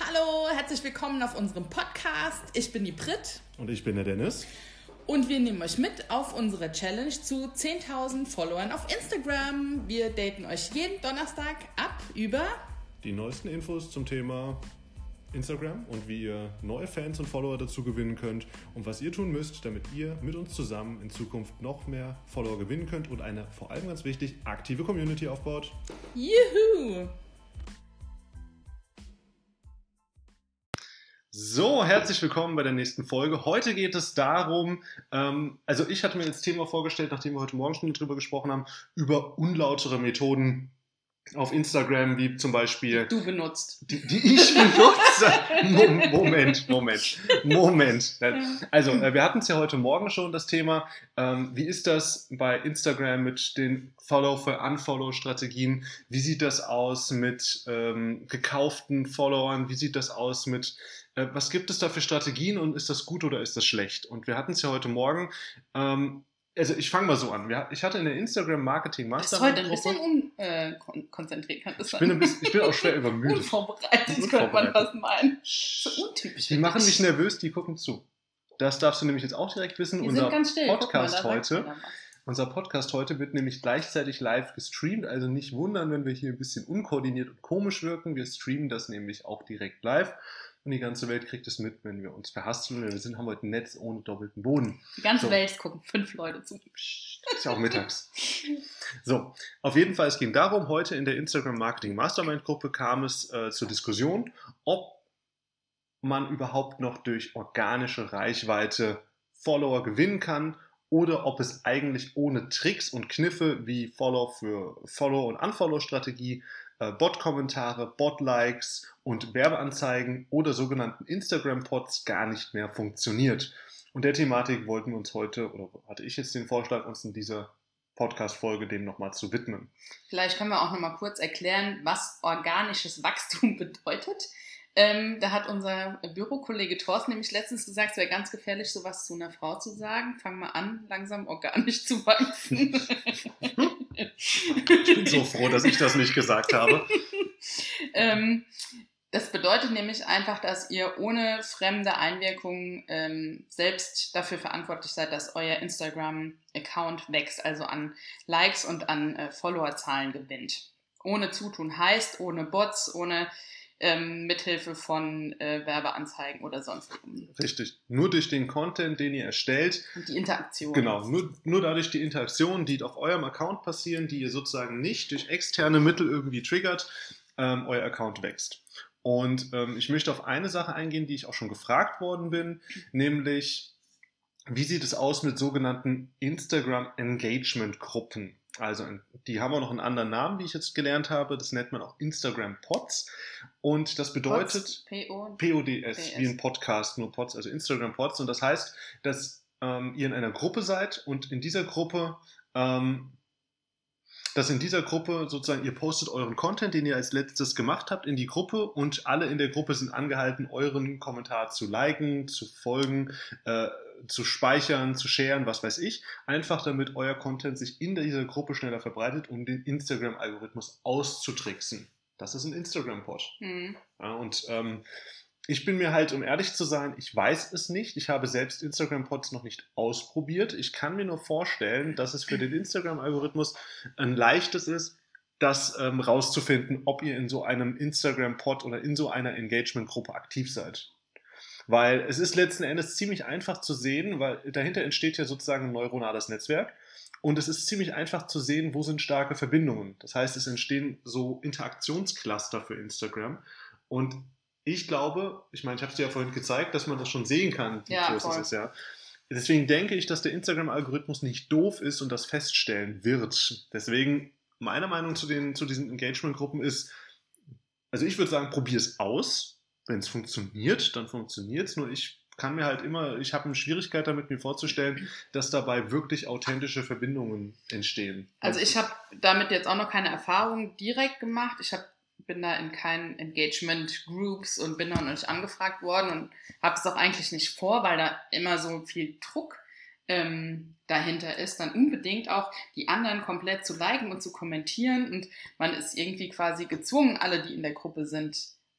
Hallo, herzlich willkommen auf unserem Podcast. Ich bin die Brit Und ich bin der Dennis. und wir nehmen euch mit auf unsere Challenge zu 10.000 Followern auf Instagram. Wir daten euch jeden Donnerstag ab über Die neuesten Infos zum Thema Instagram und wie ihr neue Fans und Follower dazu gewinnen könnt und was ihr tun müsst, damit ihr mit uns zusammen in Zukunft noch mehr Follower gewinnen könnt und eine vor allem ganz wichtig aktive Community aufbaut. Juhu. So, herzlich willkommen bei der nächsten Folge. Heute geht es darum, ähm, also ich hatte mir das Thema vorgestellt, nachdem wir heute Morgen schon drüber gesprochen haben, über unlautere Methoden auf Instagram, wie zum Beispiel Du benutzt. Die, die ich benutze. Mo- Moment, Moment, Moment. Also, äh, wir hatten es ja heute Morgen schon, das Thema. Ähm, wie ist das bei Instagram mit den Follow für Unfollow-Strategien? Wie sieht das aus mit ähm, gekauften Followern? Wie sieht das aus mit, äh, was gibt es da für Strategien und ist das gut oder ist das schlecht? Und wir hatten es ja heute Morgen. Ähm, also ich fange mal so an. Wir, ich hatte in der Instagram Marketing Du bist heute ein Mastermind bisschen unkonzentriert, das ich bin, ein bisschen, ich bin auch schwer übermüdet. Unvorbereitet, könnte Unvorbereitet. man fast meinen. So untypisch. Die machen mich nervös, die gucken zu. Das darfst du nämlich jetzt auch direkt wissen. Die Unser sind ganz still. Guck mal, Podcast sagt heute, was. unser Podcast heute wird nämlich gleichzeitig live gestreamt. Also nicht wundern, wenn wir hier ein bisschen unkoordiniert und komisch wirken. Wir streamen das nämlich auch direkt live. Und die ganze Welt kriegt es mit, wenn wir uns verhasteln. Wir sind, haben heute ein Netz ohne doppelten Boden. Die ganze So. Welt gucken fünf Leute zu. Ist ja auch mittags. So, auf jeden Fall, es ging darum, heute in der Instagram Marketing Mastermind Gruppe kam es äh, zur Diskussion, ob man überhaupt noch durch organische Reichweite Follower gewinnen kann oder ob es eigentlich ohne Tricks und Kniffe wie Follow für Follow- und Unfollow-Strategie, äh, Bot-Kommentare, Bot-Likes und Werbeanzeigen oder sogenannten Instagram-Pods gar nicht mehr funktioniert. Und der Thematik wollten wir uns heute, oder hatte ich jetzt den Vorschlag, uns in dieser Podcast-Folge dem nochmal zu widmen. Vielleicht können wir auch noch mal kurz erklären, was organisches Wachstum bedeutet. Ähm, da hat unser Bürokollege Thorsten nämlich letztens gesagt, es wäre ganz gefährlich, sowas zu einer Frau zu sagen. Fang mal an, langsam organisch zu wachsen. Ich bin so froh, dass ich das nicht gesagt habe. ähm, das bedeutet nämlich einfach, dass ihr ohne fremde Einwirkung ähm, selbst dafür verantwortlich seid, dass euer Instagram-Account wächst, also an Likes und an äh, Followerzahlen gewinnt. Ohne Zutun heißt, ohne Bots, ohne ähm, Mithilfe von äh, Werbeanzeigen oder sonstigem. Richtig. Nur durch den Content, den ihr erstellt, Und die Interaktion. Genau, nur, nur dadurch die Interaktionen, die auf eurem Account passieren, die ihr sozusagen nicht durch externe Mittel irgendwie triggert, ähm, euer Account wächst. Und ähm, ich möchte auf eine Sache eingehen, die ich auch schon gefragt worden bin, nämlich, wie sieht es aus mit sogenannten Instagram Engagement Gruppen? Also, die haben auch noch einen anderen Namen, wie ich jetzt gelernt habe. Das nennt man auch Instagram Pods. Und das bedeutet, Pods, PO. PODS, PS. wie ein Podcast, nur Pods, also Instagram Pods. Und das heißt, dass ähm, ihr in einer Gruppe seid und in dieser Gruppe, ähm, dass in dieser Gruppe sozusagen ihr postet euren Content, den ihr als letztes gemacht habt, in die Gruppe und alle in der Gruppe sind angehalten, euren Kommentar zu liken, zu folgen, äh, zu speichern, zu sharen, was weiß ich. Einfach damit euer Content sich in dieser Gruppe schneller verbreitet, um den Instagram-Algorithmus auszutricksen. Das ist ein Instagram-Pod. Hm. Ja, und ähm, ich bin mir halt, um ehrlich zu sein, ich weiß es nicht. Ich habe selbst Instagram-Pods noch nicht ausprobiert. Ich kann mir nur vorstellen, dass es für den Instagram-Algorithmus ein leichtes ist, das ähm, rauszufinden, ob ihr in so einem Instagram-Pod oder in so einer Engagement-Gruppe aktiv seid. Weil es ist letzten Endes ziemlich einfach zu sehen, weil dahinter entsteht ja sozusagen ein neuronales Netzwerk. Und es ist ziemlich einfach zu sehen, wo sind starke Verbindungen. Das heißt, es entstehen so Interaktionscluster für Instagram. Und ich glaube, ich meine, ich habe es dir ja vorhin gezeigt, dass man das schon sehen kann, wie Ja, groß voll. es ist, ja. Deswegen denke ich, dass der Instagram-Algorithmus nicht doof ist und das feststellen wird. Deswegen, meine Meinung zu, den, zu diesen Engagement-Gruppen ist, also ich würde sagen, probier es aus. Wenn es funktioniert, dann funktioniert es. Nur ich kann mir halt immer, ich habe eine Schwierigkeit damit, mir vorzustellen, dass dabei wirklich authentische Verbindungen entstehen. Also ich habe damit jetzt auch noch keine Erfahrung direkt gemacht. Ich hab, bin da in keinen Engagement Groups und bin da noch nicht angefragt worden und habe es auch eigentlich nicht vor, weil da immer so viel Druck ähm, dahinter ist, dann unbedingt auch die anderen komplett zu liken und zu kommentieren und man ist irgendwie quasi gezwungen, alle, die in der Gruppe sind,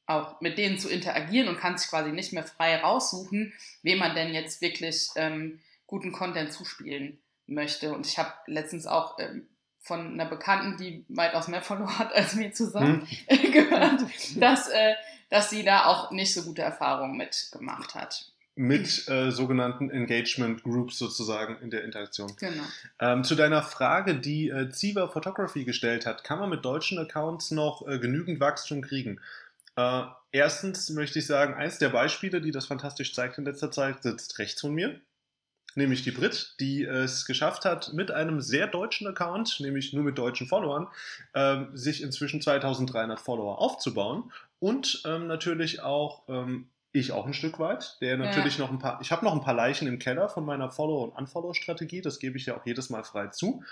auch mit denen zu interagieren und kann sich quasi nicht mehr frei raussuchen, wem man denn jetzt wirklich ähm, guten Content zuspielen möchte. Und ich habe letztens auch ähm, von einer Bekannten, die weitaus mehr Follower hat als mir zusammen, hm. gehört, dass, äh, dass sie da auch nicht so gute Erfahrungen mitgemacht hat mit äh, sogenannten Engagement Groups sozusagen in der Interaktion. Genau. Ähm, zu deiner Frage, die äh, Ziva Photography gestellt hat, kann man mit deutschen Accounts noch äh, genügend Wachstum kriegen? Äh, erstens möchte ich sagen, eins der Beispiele, die das fantastisch zeigt in letzter Zeit, sitzt rechts von mir. Nämlich die Brit, die es geschafft hat, mit einem sehr deutschen Account, nämlich nur mit deutschen Followern, ähm, sich inzwischen 2300 Follower aufzubauen und ähm, natürlich auch ähm, ich auch ein Stück weit. Der natürlich ja. noch ein paar. Ich habe noch ein paar Leichen im Keller von meiner Follow- und Unfollow-Strategie. Das gebe ich ja auch jedes Mal frei zu.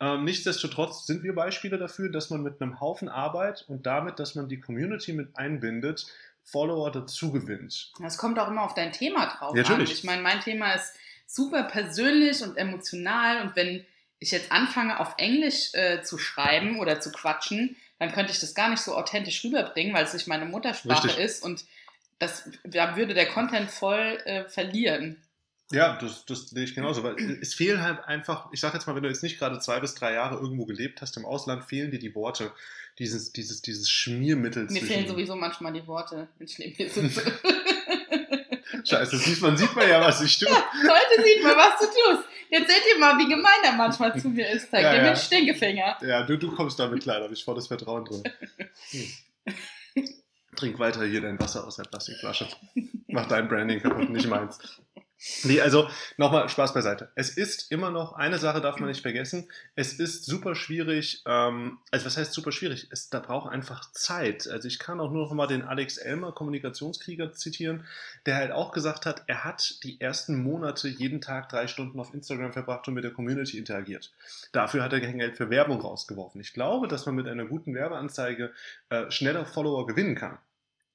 Ähm, nichtsdestotrotz sind wir Beispiele dafür, dass man mit einem Haufen Arbeit und damit, dass man die Community mit einbindet, Follower dazu gewinnt. Das kommt auch immer auf dein Thema drauf ja, an. Ich meine, mein Thema ist super persönlich und emotional und wenn ich jetzt anfange, auf Englisch äh, zu schreiben oder zu quatschen, dann könnte ich das gar nicht so authentisch rüberbringen, weil es nicht meine Muttersprache Richtig. ist und das, da würde der Content voll äh, verlieren. Ja, das, das sehe ich genauso. Weil es fehlen halt einfach, ich sage jetzt mal, wenn du jetzt nicht gerade zwei bis drei Jahre irgendwo gelebt hast im Ausland, fehlen dir die Worte, dieses, dieses, dieses Schmiermittel. Mir fehlen sowieso manchmal die Worte, wenn ich neben dir sitze. Scheiße, sieht man, sieht man ja, was ich tue. Heute sieht man, was du tust. Jetzt seht ihr mal, wie gemein er manchmal zu mir ist. Zeig ja, dir ja. mit Stinkefinger. Ja, du, du kommst damit klar, da habe ich volles Vertrauen drin. Hm. Trink weiter hier dein Wasser aus der Plastikflasche. Mach dein Branding kaputt, nicht meins. Nee, also nochmal Spaß beiseite. Es ist immer noch, eine Sache darf man nicht vergessen, es ist super schwierig, ähm, also was heißt super schwierig? Es da braucht einfach Zeit. Also ich kann auch nur noch mal den Alex Elmer, Kommunikationskrieger, zitieren, der halt auch gesagt hat, er hat die ersten Monate jeden Tag drei Stunden auf Instagram verbracht und mit der Community interagiert. Dafür hat er kein Geld für Werbung rausgeworfen. Ich glaube, dass man mit einer guten Werbeanzeige äh, schneller Follower gewinnen kann.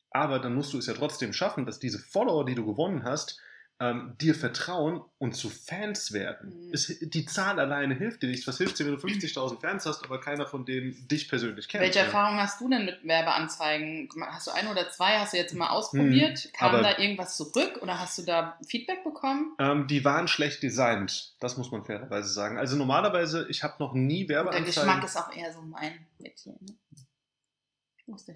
Aber dann musst du es ja trotzdem schaffen, dass diese Follower, die du gewonnen hast, ähm, dir vertrauen und zu Fans werden. Mhm. Es, die Zahl alleine hilft dir nicht. Was hilft dir, wenn du 50.000 Fans hast, aber keiner von denen dich persönlich kennt? Welche ja. Erfahrung hast du denn mit Werbeanzeigen? Hast du ein oder zwei? Hast du jetzt mal ausprobiert? Hm, Kam da irgendwas zurück oder hast du da Feedback bekommen? Ähm, die waren schlecht designt. Das muss man fairerweise sagen. Also normalerweise, ich habe noch nie Werbeanzeigen. der Geschmack ist auch eher so mein Mädchen. Ne? Wo ist der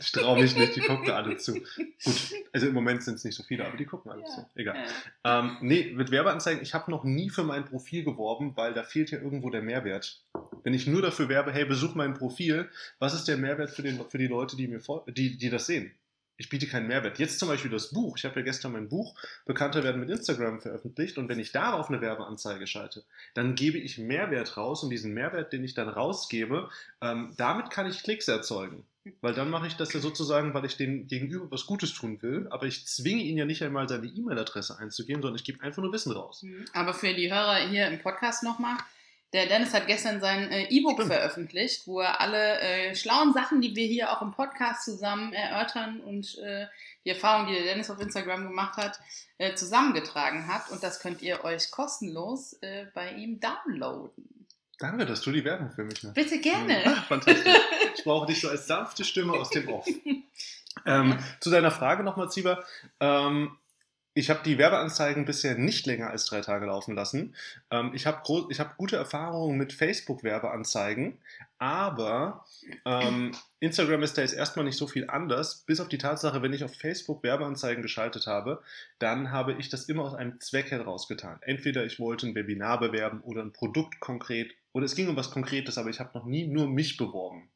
Ich traue mich nicht, die gucken da alle zu. Gut, also im Moment sind es nicht so viele, aber die gucken alle ja. zu. Egal. Ja. Ähm, nee, mit Werbeanzeigen, ich habe noch nie für mein Profil geworben, weil da fehlt ja irgendwo der Mehrwert. Wenn ich nur dafür werbe, hey, besuch mein Profil, was ist der Mehrwert für, den, für die Leute, die, mir die, die das sehen? Ich biete keinen Mehrwert. Jetzt zum Beispiel das Buch. Ich habe ja gestern mein Buch Bekannter werden mit Instagram veröffentlicht und wenn ich darauf eine Werbeanzeige schalte, dann gebe ich Mehrwert raus und diesen Mehrwert, den ich dann rausgebe, ähm, damit kann ich Klicks erzeugen. Weil dann mache ich das ja sozusagen, weil ich dem Gegenüber was Gutes tun will, aber ich zwinge ihn ja nicht einmal seine E-Mail-Adresse einzugeben, sondern ich gebe einfach nur Wissen raus. Mhm. Aber für die Hörer hier im Podcast nochmal, der Dennis hat gestern sein äh, E-Book veröffentlicht, wo er alle äh, schlauen Sachen, die wir hier auch im Podcast zusammen erörtern und äh, die Erfahrung, die der Dennis auf Instagram gemacht hat, äh, zusammengetragen hat. Und das könnt ihr euch kostenlos äh, bei ihm downloaden. Danke, dass du die Werbung für mich machst. Bitte gerne. Ach, fantastisch. Ich brauche dich so als sanfte Stimme aus dem Off. Ähm, zu deiner Frage nochmal, Zieber. Ähm, ich habe die Werbeanzeigen bisher nicht länger als drei Tage laufen lassen. Ähm, ich habe hab gute Erfahrungen mit Facebook-Werbeanzeigen, aber ähm, Instagram ist da jetzt erstmal nicht so viel anders, bis auf die Tatsache, wenn ich auf Facebook Werbeanzeigen geschaltet habe, dann habe ich das immer aus einem Zweck herausgetan. Entweder ich wollte ein Webinar bewerben oder ein Produkt konkret, oder es ging um was Konkretes, aber ich habe noch nie nur mich beworben.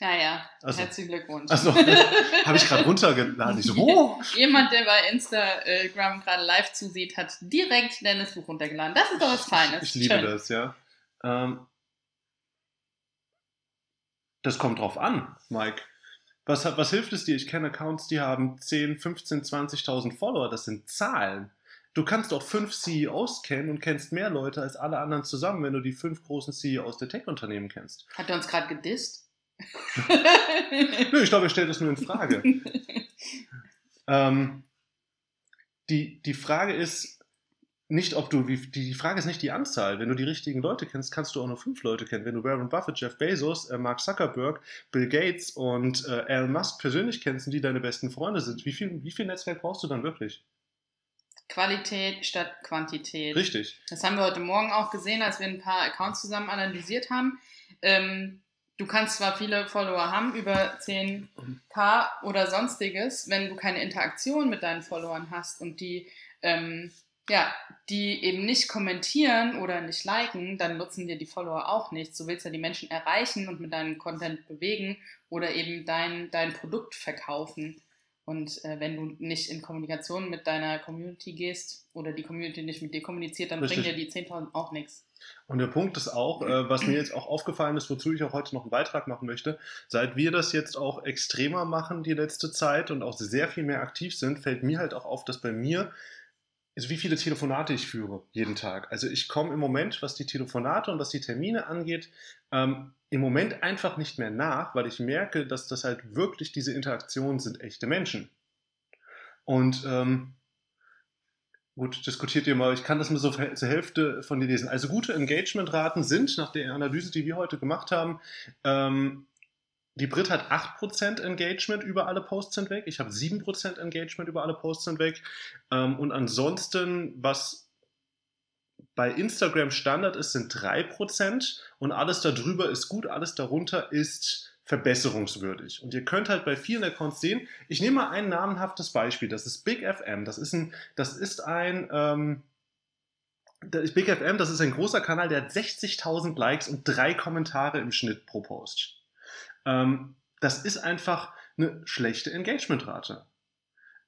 Ja, ja. Also, Herzlichen Glückwunsch. Also, habe ich gerade runtergeladen. Ich so, oh. Jemand, der bei Instagram gerade live zusieht, hat direkt Dennis Buch runtergeladen. Das ist doch was Feines. Ich, ich liebe Schön. das, ja. Ähm, das kommt drauf an, Mike. Was, was hilft es dir? Ich kenne Accounts, die haben 10, 15, 20.000 Follower. Das sind Zahlen. Du kannst auch fünf CEOs kennen und kennst mehr Leute als alle anderen zusammen, wenn du die fünf großen CEOs der Tech-Unternehmen kennst. Hat er uns gerade gedisst? Nö, ich glaube, er stellt das nur in Frage. ähm, die, die Frage ist, nicht, ob du, die Frage ist nicht die Anzahl. Wenn du die richtigen Leute kennst, kannst du auch nur fünf Leute kennen. Wenn du Warren Buffett, Jeff Bezos, äh, Mark Zuckerberg, Bill Gates und äh, Elon Musk persönlich kennst und die deine besten Freunde sind, wie viel, wie viel Netzwerk brauchst du dann wirklich? Qualität statt Quantität. Richtig. Das haben wir heute Morgen auch gesehen, als wir ein paar Accounts zusammen analysiert haben. Ähm, du kannst zwar viele Follower haben, über 10k oder sonstiges, wenn du keine Interaktion mit deinen Followern hast und die ähm, ja, die eben nicht kommentieren oder nicht liken, dann nutzen dir die Follower auch nichts. Du willst ja die Menschen erreichen und mit deinem Content bewegen oder eben dein, dein Produkt verkaufen. Und äh, wenn du nicht in Kommunikation mit deiner Community gehst oder die Community nicht mit dir kommuniziert, dann Richtig. bringen dir die 10.000 auch nichts. Und der Punkt ist auch, äh, was mir jetzt auch aufgefallen ist, wozu ich auch heute noch einen Beitrag machen möchte, seit wir das jetzt auch extremer machen die letzte Zeit und auch sehr viel mehr aktiv sind, fällt mir halt auch auf, dass bei mir also wie viele Telefonate ich führe jeden Tag. Also ich komme im Moment, was die Telefonate und was die Termine angeht, ähm, im Moment einfach nicht mehr nach, weil ich merke, dass das halt wirklich diese Interaktionen sind echte Menschen. Und ähm, gut, diskutiert ihr mal, ich kann das mal so zur Hälfte von dir lesen. Also gute Engagementraten sind, nach der Analyse, die wir heute gemacht haben, ähm, die Brit hat 8% Engagement über alle Posts hinweg. Ich habe 7% Engagement über alle Posts hinweg. Ähm, und ansonsten, was bei Instagram Standard ist, sind 3%. Und alles darüber ist gut, alles darunter ist verbesserungswürdig. Und ihr könnt halt bei vielen Accounts sehen, ich nehme mal ein namenhaftes Beispiel, das ist Big FM. Das ist ein, das ist ein, ähm, Big FM, das ist ein großer Kanal, der hat 60.000 Likes und drei Kommentare im Schnitt pro Post. Ähm, das ist einfach eine schlechte Engagementrate.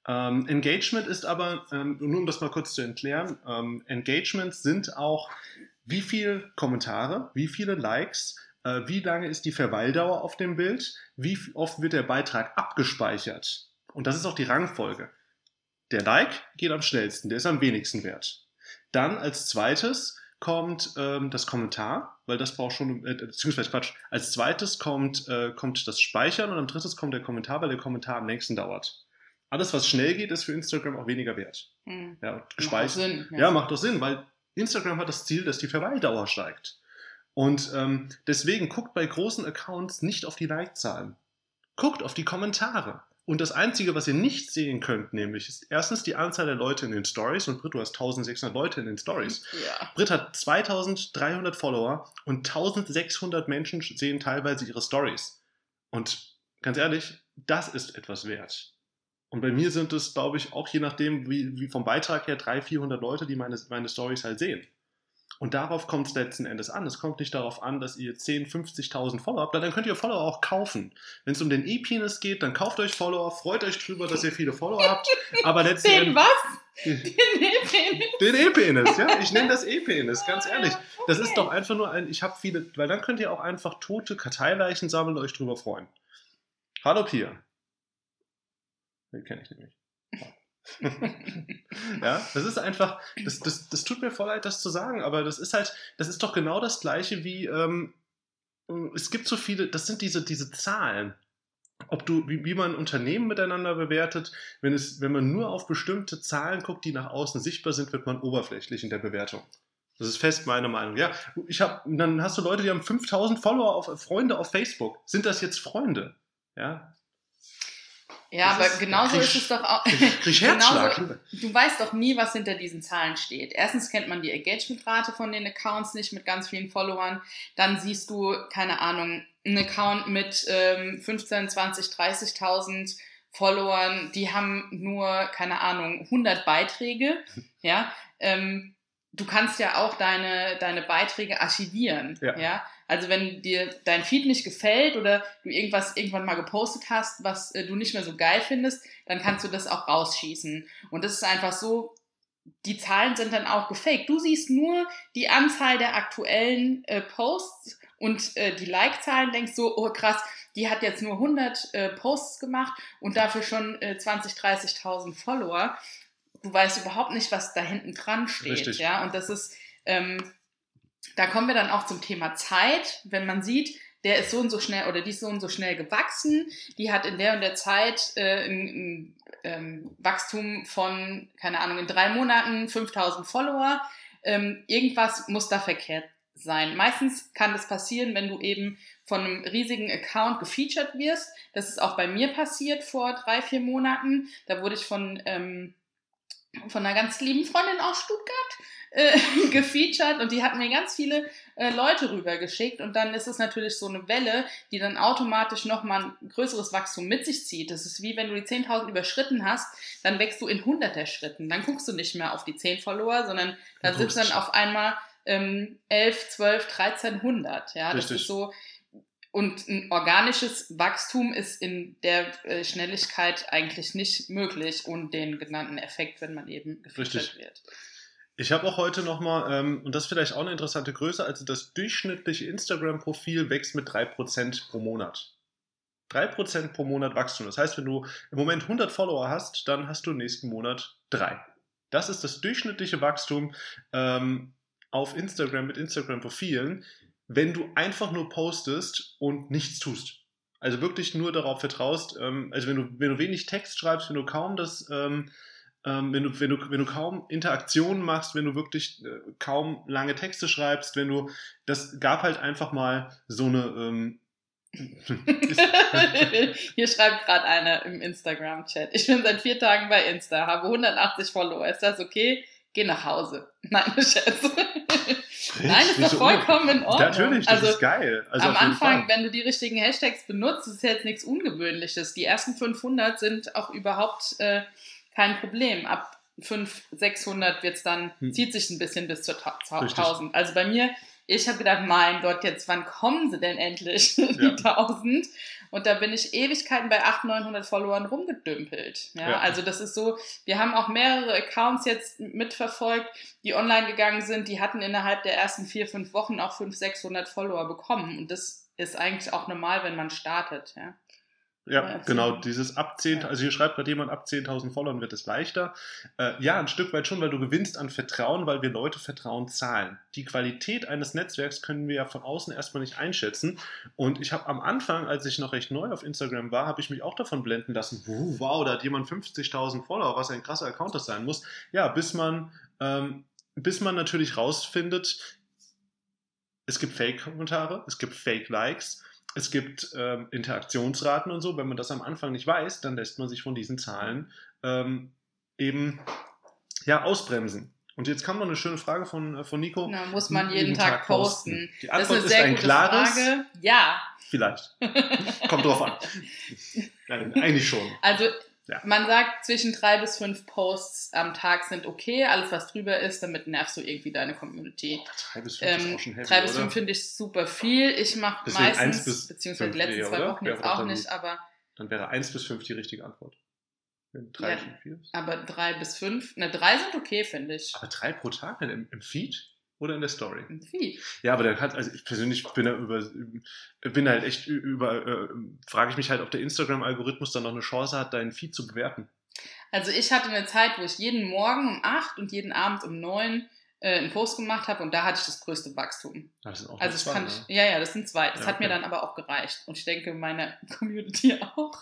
Ähm, Engagement ist aber, ähm, nur um das mal kurz zu erklären, ähm, Engagements sind auch, wie viele Kommentare, wie viele Likes, äh, wie lange ist die Verweildauer auf dem Bild, wie oft wird der Beitrag abgespeichert. Und das ist auch die Rangfolge. Der Like geht am schnellsten, der ist am wenigsten wert. Dann als zweites kommt ähm, das Kommentar, weil das braucht schon, äh, beziehungsweise Quatsch, als zweites kommt, äh, kommt das Speichern und am drittes kommt der Kommentar, weil der Kommentar am längsten dauert. Alles, was schnell geht, ist für Instagram auch weniger wert. Hm. Ja, Macht gespeichert. auch Sinn. Ja. macht doch Sinn, weil Instagram hat das Ziel, dass die Verweildauer steigt. Und ähm, deswegen guckt bei großen Accounts nicht auf die Like-Zahlen. Guckt auf die Kommentare. Und das Einzige, was ihr nicht sehen könnt, nämlich, ist erstens die Anzahl der Leute in den Stories. Und Britt, du hast 1600 Leute in den Stories. Ja. Britt hat 2300 Follower und 1600 Menschen sehen teilweise ihre Stories. Und ganz ehrlich, das ist etwas wert. Und bei mir sind es, glaube ich, auch je nachdem, wie, wie vom Beitrag her, 300, 400 Leute, die meine, meine Stories halt sehen. Und darauf kommt es letzten Endes an. Es kommt nicht darauf an, dass ihr 10, 50.000 Follower habt, dann könnt ihr Follower auch kaufen. Wenn es um den E-Penis geht, dann kauft euch Follower, freut euch drüber, dass ihr viele Follower habt. Aber letzten Den Endes. was? Den E-Penis. Den E-Penis, ja. Ich nenne das E-Penis, ganz Ah, ehrlich. Das okay. ist doch einfach nur ein, ich habe viele, weil dann könnt ihr auch einfach tote Karteileichen sammeln und euch drüber freuen. Hallo Pia. Den kenne ich nämlich. ja, das ist einfach, das, das, das tut mir voll leid, das zu sagen, aber das ist halt, das ist doch genau das gleiche wie, ähm, es gibt so viele, das sind diese, diese Zahlen. Ob du, wie, wie man Unternehmen miteinander bewertet, wenn, es, wenn man nur auf bestimmte Zahlen guckt, die nach außen sichtbar sind, wird man oberflächlich in der Bewertung. Das ist fest meine Meinung. Ja, ich hab, dann hast du Leute, die haben 5000 Follower auf Freunde auf Facebook. Sind das jetzt Freunde? Ja, Ja, Das aber genauso ist es doch auch. krieg, krieg Herzschlag. Genauso, du weißt doch nie, was hinter diesen Zahlen steht. Erstens kennt man die Engagementrate von den Accounts nicht mit ganz vielen Followern. Dann siehst du, keine Ahnung, einen Account mit ähm, 15, 20, 30.000 Followern, die haben nur, keine Ahnung, 100 Beiträge. Ja, ähm, du kannst ja auch deine, deine Beiträge archivieren. Ja. ja? Also wenn dir dein Feed nicht gefällt oder du irgendwas irgendwann mal gepostet hast, was äh, du nicht mehr so geil findest, dann kannst du das auch rausschießen. Und das ist einfach so, die Zahlen sind dann auch gefaked. Du siehst nur die Anzahl der aktuellen äh, Posts und äh, die Like-Zahlen, denkst so, oh krass, die hat jetzt nur 100 äh, Posts gemacht und dafür schon äh, 20, 30.000 Follower. Du weißt überhaupt nicht, was da hinten dran steht. Richtig. Ja, und das ist, ähm, da kommen wir dann auch zum Thema Zeit. Wenn man sieht, der ist so und so schnell oder die ist so und so schnell gewachsen, die hat in der und der Zeit äh, ein, ein ähm, Wachstum von, keine Ahnung, in drei Monaten 5000 Follower. Ähm, irgendwas muss da verkehrt sein. Meistens kann das passieren, wenn du eben von einem riesigen Account gefeatured wirst. Das ist auch bei mir passiert vor drei, vier Monaten. Da wurde ich von, ähm, von einer ganz lieben Freundin aus Stuttgart äh, gefeatured und die hat mir ganz viele äh, Leute rübergeschickt und dann ist es natürlich so eine Welle, die dann automatisch nochmal ein größeres Wachstum mit sich zieht. Das ist wie wenn du die 10.000 überschritten hast, dann wächst du in hunderter Schritten. Dann guckst du nicht mehr auf die 10 Follower, sondern da sitzt dann auf einmal ähm, 11, 12, 1300. Ja, Richtig. das ist so. Und ein organisches Wachstum ist in der äh, Schnelligkeit eigentlich nicht möglich und den genannten Effekt, wenn man eben gefeatured wird. Ich habe auch heute nochmal, ähm, und das ist vielleicht auch eine interessante Größe, also das durchschnittliche Instagram-Profil wächst mit 3% pro Monat. 3% pro Monat Wachstum. Das heißt, wenn du im Moment 100 Follower hast, dann hast du nächsten Monat 3. Das ist das durchschnittliche Wachstum ähm, auf Instagram mit Instagram-Profilen, wenn du einfach nur postest und nichts tust. Also wirklich nur darauf vertraust, ähm, also wenn du, wenn du wenig Text schreibst, wenn du kaum das ähm, ähm, wenn, du, wenn, du, wenn du kaum Interaktionen machst, wenn du wirklich äh, kaum lange Texte schreibst, wenn du, das gab halt einfach mal so eine. Ähm, Hier schreibt gerade einer im Instagram-Chat. Ich bin seit vier Tagen bei Insta, habe 180 Follower. Ist das okay? Geh nach Hause. Nein, Scherz. Nein, ist doch vollkommen in Ordnung. Natürlich, das also, ist geil. Also am Anfang, wenn du die richtigen Hashtags benutzt, ist jetzt nichts Ungewöhnliches. Die ersten 500 sind auch überhaupt äh, kein Problem. Ab 500, 600 wird's dann, hm. zieht sich ein bisschen bis zur 1000. Also bei mir, ich habe gedacht, mein Gott, jetzt wann kommen sie denn endlich, die ja. 1000? Und da bin ich Ewigkeiten bei 800, 900 Followern rumgedümpelt. Ja, ja, Also das ist so, wir haben auch mehrere Accounts jetzt mitverfolgt, die online gegangen sind, die hatten innerhalb der ersten vier, fünf Wochen auch 500, 600 Follower bekommen. Und das ist eigentlich auch normal, wenn man startet. Ja. Ja, genau, dieses ab 10, also hier schreibt gerade jemand, ab 10.000 Followern wird es leichter. Äh, ja, ein Stück weit schon, weil du gewinnst an Vertrauen, weil wir Leute Vertrauen zahlen. Die Qualität eines Netzwerks können wir ja von außen erstmal nicht einschätzen. Und ich habe am Anfang, als ich noch recht neu auf Instagram war, habe ich mich auch davon blenden lassen, wow, da hat jemand 50.000 Follower, was ein krasser Account das sein muss. Ja, bis man, ähm, bis man natürlich rausfindet, es gibt Fake-Kommentare, es gibt Fake-Likes es gibt ähm, Interaktionsraten und so. Wenn man das am Anfang nicht weiß, dann lässt man sich von diesen Zahlen ähm, eben ja, ausbremsen. Und jetzt kam noch eine schöne Frage von, äh, von Nico. Na, muss man jeden, jeden Tag, Tag, posten. Die Antwort das ist, ist ein klares Frage. Ja. Vielleicht. Kommt drauf an. Nein, eigentlich schon. Also ja. Man sagt, zwischen drei bis fünf Posts am Tag sind okay. Alles, was drüber ist, damit nervst du irgendwie deine Community. Drei bis fünf ähm, ist auch schon heavy, Drei bis fünf finde ich super viel. Ich mache meistens, bis beziehungsweise die letzten zwei Wochen jetzt auch nicht, aber... Dann wäre eins bis fünf die richtige Antwort. Drei, ja, vier. Aber drei bis fünf, ne, drei sind okay, finde ich. Aber drei pro Tag im, im Feed? Oder in der Story? Feed. Ja, aber der hat, also ich persönlich bin da über, bin halt echt über, äh, frage ich mich halt, ob der Instagram-Algorithmus dann noch eine Chance hat, deinen Feed zu bewerten. Also ich hatte eine Zeit, wo ich jeden Morgen um 8 und jeden Abend um 9 äh, einen Post gemacht habe und da hatte ich das größte Wachstum. Das sind auch also zwei, kann ne? ich, ja, ja, das sind zwei. Das ja, hat okay. mir dann aber auch gereicht und ich denke meine Community auch.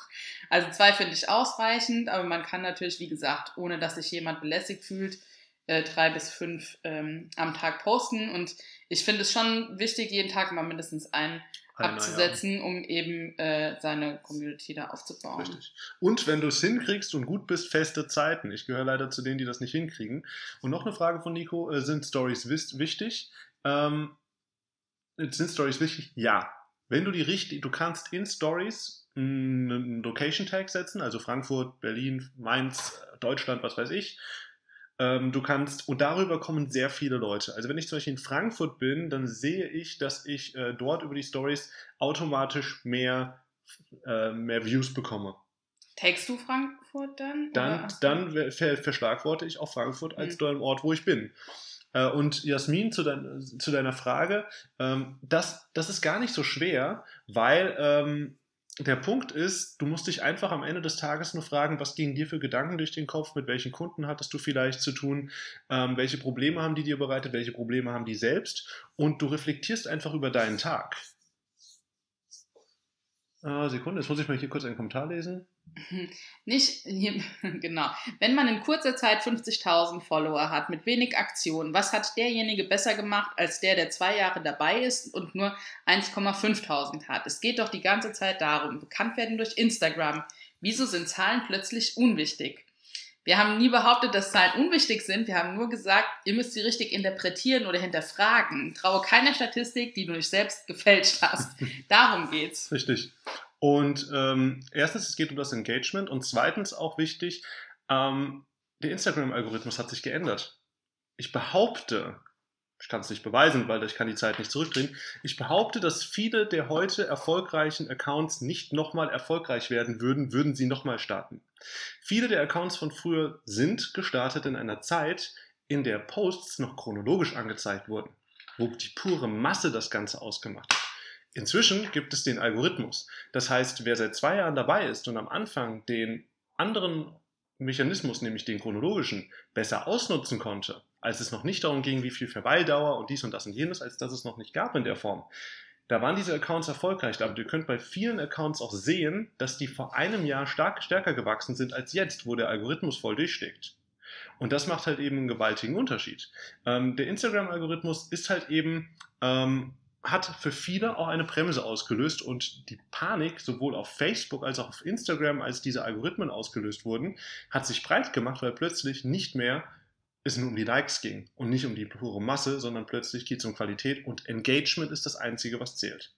Also zwei finde ich ausreichend, aber man kann natürlich, wie gesagt, ohne dass sich jemand belästigt fühlt, äh, drei bis fünf ähm, am Tag posten. Und ich finde es schon wichtig, jeden Tag mal mindestens einen Einer, abzusetzen, ja. um eben äh, seine Community da aufzubauen. Richtig. Und wenn du es hinkriegst und gut bist, feste Zeiten. Ich gehöre leider zu denen, die das nicht hinkriegen. Und noch eine Frage von Nico: äh, Sind Stories wichtig? Ähm, sind Stories wichtig? Ja. Wenn du die richtig, du kannst in Stories einen Location Tag setzen, also Frankfurt, Berlin, Mainz, Deutschland, was weiß ich, ähm, du kannst, und darüber kommen sehr viele Leute. Also wenn ich zum Beispiel in Frankfurt bin, dann sehe ich, dass ich äh, dort über die Stories automatisch mehr, äh, mehr Views bekomme. Tagst du Frankfurt dann? Dann, dann ver verschlagworte ich auch Frankfurt als mhm. Ort, wo ich bin. Äh, und Jasmin, zu, dein, zu deiner Frage, ähm, das, das ist gar nicht so schwer, weil ähm, der Punkt ist, du musst dich einfach am Ende des Tages nur fragen, was gingen dir für Gedanken durch den Kopf, mit welchen Kunden hattest du vielleicht zu tun, ähm, welche Probleme haben die dir bereitet, welche Probleme haben die selbst und du reflektierst einfach über deinen Tag. Äh, Sekunde, jetzt muss ich mal hier kurz einen Kommentar lesen. Nicht, genau. Wenn man in kurzer Zeit 50.000 Follower hat mit wenig Aktionen, was hat derjenige besser gemacht als der, der zwei Jahre dabei ist und nur 1,5.000 hat? Es geht doch die ganze Zeit darum, bekannt werden durch Instagram. Wieso sind Zahlen plötzlich unwichtig? Wir haben nie behauptet, dass Zahlen unwichtig sind. Wir haben nur gesagt, ihr müsst sie richtig interpretieren oder hinterfragen. Traue keiner Statistik, die du nicht selbst gefälscht hast. Darum geht's. Richtig. Und ähm, erstens, es geht um das Engagement und zweitens auch wichtig, ähm, der Instagram-Algorithmus hat sich geändert. Ich behaupte, ich kann es nicht beweisen, weil ich kann die Zeit nicht zurückdrehen. Ich behaupte, dass viele der heute erfolgreichen Accounts nicht nochmal erfolgreich werden würden, würden sie nochmal starten. Viele der Accounts von früher sind gestartet in einer Zeit, in der Posts noch chronologisch angezeigt wurden, wo die pure Masse das Ganze ausgemacht hat. Inzwischen gibt es den Algorithmus. Das heißt, wer seit zwei Jahren dabei ist und am Anfang den anderen Mechanismus, nämlich den chronologischen, besser ausnutzen konnte, als es noch nicht darum ging, wie viel Verweildauer und dies und das und jenes, als dass es noch nicht gab in der Form. Da waren diese Accounts erfolgreich, aber ihr könnt bei vielen Accounts auch sehen, dass die vor einem Jahr stark stärker gewachsen sind als jetzt, wo der Algorithmus voll durchsteckt. Und das macht halt eben einen gewaltigen Unterschied. Ähm, der Instagram-Algorithmus ist halt eben ähm, hat für viele auch eine Bremse ausgelöst und die Panik, sowohl auf Facebook als auch auf Instagram, als diese Algorithmen ausgelöst wurden, hat sich breit gemacht, weil plötzlich nicht mehr es nur um die Likes ging und nicht um die pure Masse, sondern plötzlich geht es um Qualität und Engagement ist das Einzige, was zählt.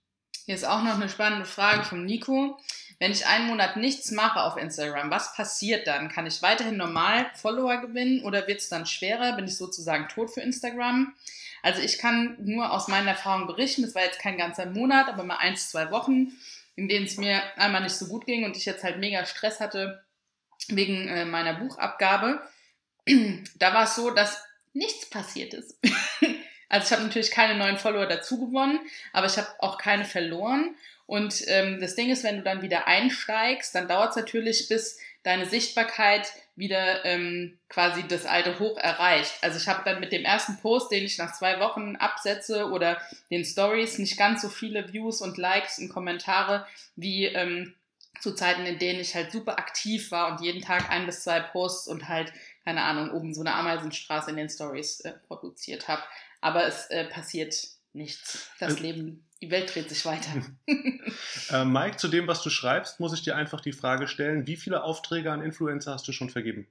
Hier ist auch noch eine spannende Frage von Nico. Wenn ich einen Monat nichts mache auf Instagram, was passiert dann? Kann ich weiterhin normal Follower gewinnen oder wird es dann schwerer? Bin ich sozusagen tot für Instagram? Also ich kann nur aus meiner Erfahrung berichten, das war jetzt kein ganzer Monat, aber mal eins, zwei Wochen, in denen es mir einmal nicht so gut ging und ich jetzt halt mega Stress hatte wegen äh, meiner Buchabgabe. da war es so, dass nichts passiert ist. also ich habe natürlich keine neuen Follower dazu gewonnen, aber ich habe auch keine verloren. Und ähm, das Ding ist, wenn du dann wieder einsteigst, dann dauert es natürlich, bis deine Sichtbarkeit wieder ähm, quasi das alte Hoch erreicht. Also ich habe dann mit dem ersten Post, den ich nach zwei Wochen absetze oder den Stories nicht ganz so viele Views und Likes und Kommentare wie ähm, zu Zeiten, in denen ich halt super aktiv war und jeden Tag ein bis zwei Posts und halt, keine Ahnung, oben so eine Ameisenstraße in den Stories äh, produziert habe. Aber es äh, passiert nichts. Das also, Leben, die Welt dreht sich weiter. äh, Mike, zu dem, was du schreibst, muss ich dir einfach die Frage stellen, wie viele Aufträge an Influencer hast du schon vergeben?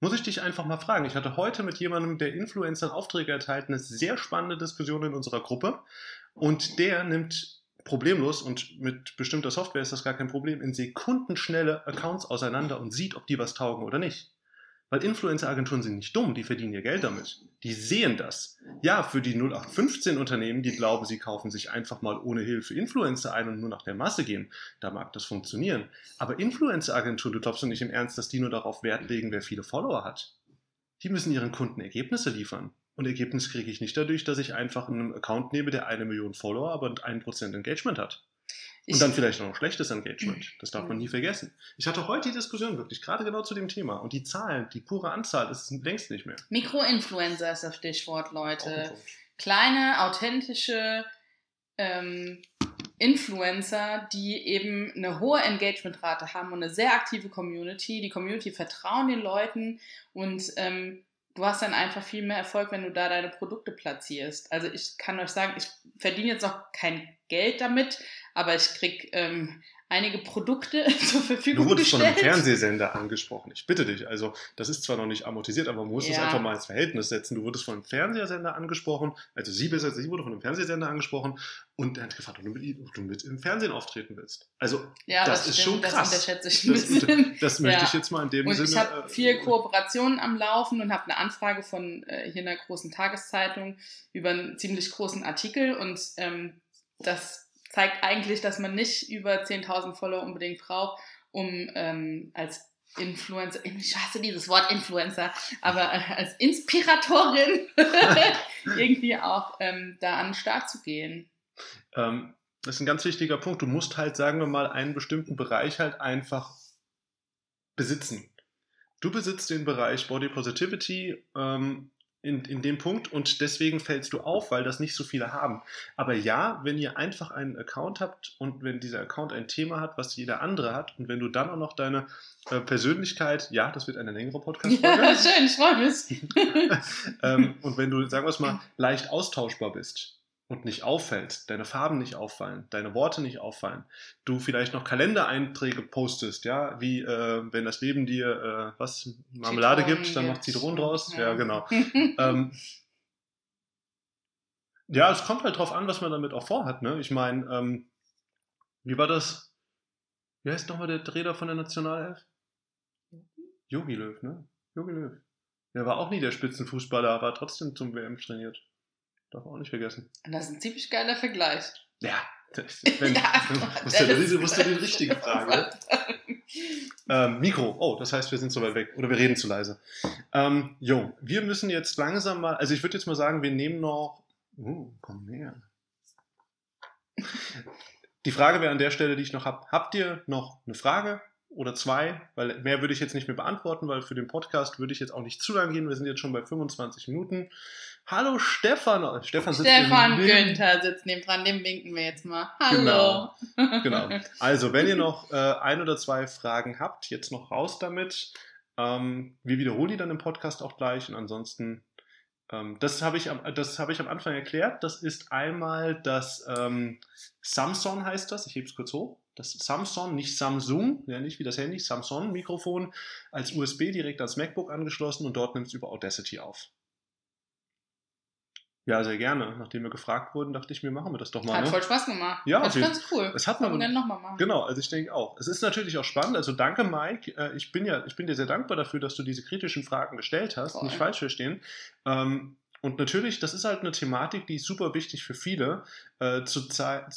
Muss ich dich einfach mal fragen. Ich hatte heute mit jemandem, der Influencern Aufträge erteilt, eine sehr spannende Diskussion in unserer Gruppe. Und der nimmt problemlos und mit bestimmter Software ist das gar kein Problem, in Sekundenschnelle Accounts auseinander und sieht, ob die was taugen oder nicht. Weil Influencer-Agenturen sind nicht dumm, die verdienen ihr Geld damit. Die sehen das. Ja, für die 0815-Unternehmen, die glauben, sie kaufen sich einfach mal ohne Hilfe Influencer ein und nur nach der Masse gehen, da mag das funktionieren. Aber Influencer-Agenturen, du glaubst doch nicht im Ernst, dass die nur darauf Wert legen, wer viele Follower hat. Die müssen ihren Kunden Ergebnisse liefern. Und Ergebnis kriege ich nicht dadurch, dass ich einfach einen Account nehme, der eine Million Follower, aber ein Prozent Engagement hat. Und dann vielleicht noch schlechtes Engagement. Das darf man nie vergessen. Ich hatte heute die Diskussion wirklich, gerade genau zu dem Thema. Und die Zahlen, die pure Anzahl, ist längst nicht mehr. Mikroinfluencer ist das Stichwort, Leute. Kleine, authentische ähm, Influencer, die eben eine hohe Engagementrate haben und eine sehr aktive Community. Die Community vertrauen den Leuten und ähm, du hast dann einfach viel mehr Erfolg, wenn du da deine Produkte platzierst. Also ich kann euch sagen, ich verdiene jetzt noch kein Geld damit, aber ich kriege ähm, einige Produkte zur Verfügung Du wurdest gestellt. von einem Fernsehsender angesprochen. Ich bitte dich. Also, das ist zwar noch nicht amortisiert, aber man muss ja. es einfach mal ins Verhältnis setzen. Du wurdest von einem Fernsehsender angesprochen, also sie besser, sie wurde von einem Fernsehsender angesprochen und er hat gefragt, ob du, mit, im Fernsehen auftreten willst. Also, ja, das, das ist stimmt, schon krass. Das unterschätze ich ein bisschen. Das, das möchte ja. ich jetzt mal in dem und Sinne. Ich habe äh, vier Kooperationen am Laufen und habe eine Anfrage von äh, hier einer großen Tageszeitung über einen ziemlich großen Artikel und ähm, das zeigt eigentlich, dass man nicht über 10.000 Follower unbedingt braucht, um ähm, als Influencer, ich hasse dieses Wort Influencer, aber äh, als Inspiratorin irgendwie auch ähm, da an den Start zu gehen. Ähm, das ist ein ganz wichtiger Punkt. Du musst halt, sagen wir mal, einen bestimmten Bereich halt einfach besitzen. Du besitzt den Bereich Body Positivity, ähm, in, in dem Punkt und deswegen fällst du auf, weil das nicht so viele haben. Aber ja, wenn ihr einfach einen Account habt und wenn dieser Account ein Thema hat, was jeder andere hat und wenn du dann auch noch deine äh, Persönlichkeit, ja, das wird eine längere Podcast-Folge. Ja, schön, ich freue mich. ähm, und wenn du, sagen wir es mal, leicht austauschbar bist, und nicht auffällt, deine Farben nicht auffallen, deine Worte nicht auffallen, du vielleicht noch Kalendereinträge postest, ja, wie äh, wenn das Leben dir äh, was Marmelade Zitronen gibt, dann noch Zitronen draus, ja, ja genau. ähm, ja, es kommt halt drauf an, was man damit auch vorhat, ne? Ich meine, ähm, wie war das? Wie heißt nochmal der Trainer von der Nationalelf? Jogi Löw, ne? Jogi Löw. Der war auch nie der Spitzenfußballer, aber trotzdem zum WM trainiert. Darf auch nicht vergessen. Das ist ein ziemlich geiler Vergleich. Ja, wenn, ja musst, du, das musst du den richtigen fragen. ähm, Mikro, oh, das heißt, wir sind so weit weg oder wir reden zu leise. Ähm, jo, wir müssen jetzt langsam mal, also ich würde jetzt mal sagen, wir nehmen noch. Oh, komm näher. Die Frage wäre an der Stelle, die ich noch habe: Habt ihr noch eine Frage oder zwei? Weil mehr würde ich jetzt nicht mehr beantworten, weil für den Podcast würde ich jetzt auch nicht zu lang gehen. Wir sind jetzt schon bei 25 Minuten. Hallo Stefan. Stefan, sitzt Stefan Günther sitzt neben dran, dem winken wir jetzt mal. Hallo. Genau. genau. Also, wenn ihr noch äh, ein oder zwei Fragen habt, jetzt noch raus damit. Ähm, wir wiederholen die dann im Podcast auch gleich und ansonsten, ähm, das habe ich, hab ich am Anfang erklärt. Das ist einmal das ähm, Samsung heißt das, ich hebe es kurz hoch. Das Samsung, nicht Samsung, ja nicht wie das Handy, Samsung-Mikrofon als USB direkt ans MacBook angeschlossen und dort nimmt es über Audacity auf. Ja, sehr gerne. Nachdem wir gefragt wurden, dachte ich mir, machen wir das doch mal. Hat ne? voll Spaß gemacht. Ja, das ist ganz cool. Es hat man Können wir gerne nochmal machen. Genau, also ich denke auch. Es ist natürlich auch spannend. Also danke, Mike. Äh, ich bin ja, ich bin dir sehr dankbar dafür, dass du diese kritischen Fragen gestellt hast. Voll. Nicht falsch verstehen. Ähm, und natürlich, das ist halt eine Thematik, die ist super wichtig für viele. Äh, zu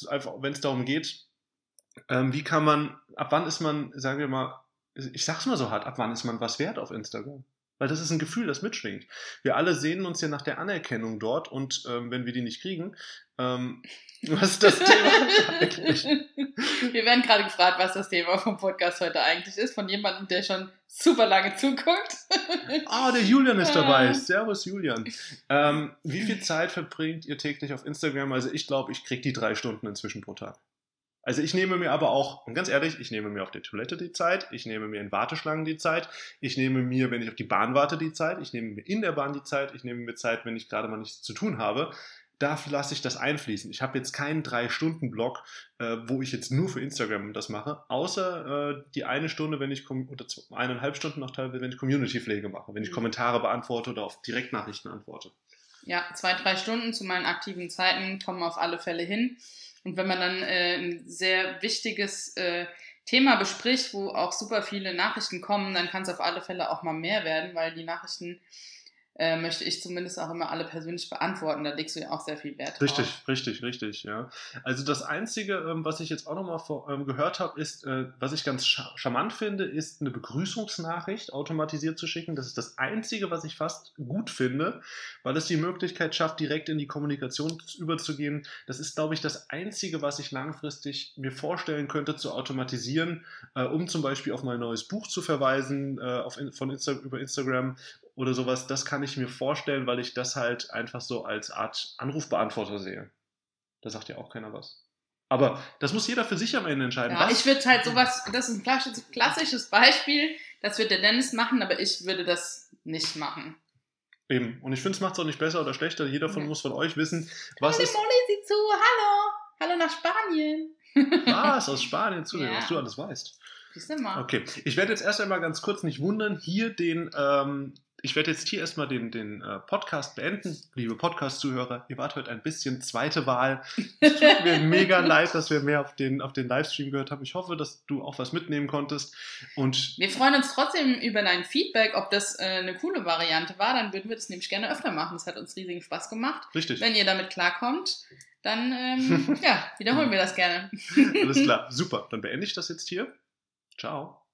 einfach, wenn es darum geht, ähm, wie kann man, ab wann ist man, sagen wir mal, ich sag's mal so hart, ab wann ist man was wert auf Instagram? Weil das ist ein Gefühl, das mitschwingt. Wir alle sehnen uns ja nach der Anerkennung dort und ähm, wenn wir die nicht kriegen, ähm, was ist das Thema eigentlich? Wir werden gerade gefragt, was das Thema vom Podcast heute eigentlich ist, von jemandem, der schon super lange zuguckt. Ah, oh, der Julian ist dabei. Servus, Julian. Ähm, wie viel Zeit verbringt ihr täglich auf Instagram? Also ich glaube, ich kriege die drei Stunden inzwischen pro Tag. Also ich nehme mir aber auch, und ganz ehrlich, ich nehme mir auf der Toilette die Zeit, ich nehme mir in Warteschlangen die Zeit, ich nehme mir, wenn ich auf die Bahn warte, die Zeit, ich nehme mir in der Bahn die Zeit, ich nehme mir Zeit, wenn ich gerade mal nichts zu tun habe. Da lasse ich das einfließen. Ich habe jetzt keinen Drei-Stunden-Block, äh, wo ich jetzt nur für Instagram das mache, außer äh, die eine Stunde, wenn ich, oder zwei, eineinhalb Stunden noch teilweise, wenn ich Community-Pflege mache, wenn ich mhm. Kommentare beantworte oder auf Direktnachrichten antworte. Ja, zwei, drei Stunden zu meinen aktiven Zeiten kommen auf alle Fälle hin. Und wenn man dann äh, ein sehr wichtiges äh, Thema bespricht, wo auch super viele Nachrichten kommen, dann kann es auf alle Fälle auch mal mehr werden, weil die Nachrichten äh, möchte ich zumindest auch immer alle persönlich beantworten. Da legst du ja auch sehr viel Wert drauf. Richtig, richtig, richtig, ja. Also das Einzige, ähm, was ich jetzt auch nochmal ähm, gehört habe, ist, äh, was ich ganz charmant finde, ist eine Begrüßungsnachricht automatisiert zu schicken. Das ist das Einzige, was ich fast gut finde, weil es die Möglichkeit schafft, direkt in die Kommunikation überzugehen. Das ist, glaube ich, das Einzige, was ich langfristig mir vorstellen könnte zu automatisieren, äh, um zum Beispiel auf mein neues Buch zu verweisen, auf, von Insta über Instagram oder sowas, das kann ich mir vorstellen, weil ich das halt einfach so als Art Anrufbeantworter sehe. Da sagt ja auch keiner was. Aber das muss jeder für sich am Ende entscheiden. Ja, ich würde halt sowas, das ist ein klassisches Beispiel, das wird der Dennis machen, aber ich würde das nicht machen. Eben. Und ich finde, es macht es auch nicht besser oder schlechter. Jeder von ja. muss von euch wissen, was Hallo, ist... Molly, sieh zu. Hallo. Hallo nach Spanien. Was? Aus Spanien zu, ja. was du alles weißt. Okay, ich werde jetzt erst einmal ganz kurz nicht wundern, hier den ähm, ich werde jetzt hier erstmal den, den äh, Podcast beenden. Liebe Podcast-Zuhörer, ihr wart heute ein bisschen zweite Wahl. Es tut mir mega leid, dass wir mehr auf den, auf den Livestream gehört haben. Ich hoffe, dass du auch was mitnehmen konntest. Und wir freuen uns trotzdem über dein Feedback, ob das äh, eine coole Variante war. Dann würden wir das nämlich gerne öfter machen. Es hat uns riesigen Spaß gemacht. Richtig. Wenn ihr damit klarkommt, dann ähm, ja, wiederholen wir das gerne. Alles klar, super. Dann beende ich das jetzt hier. Ciao.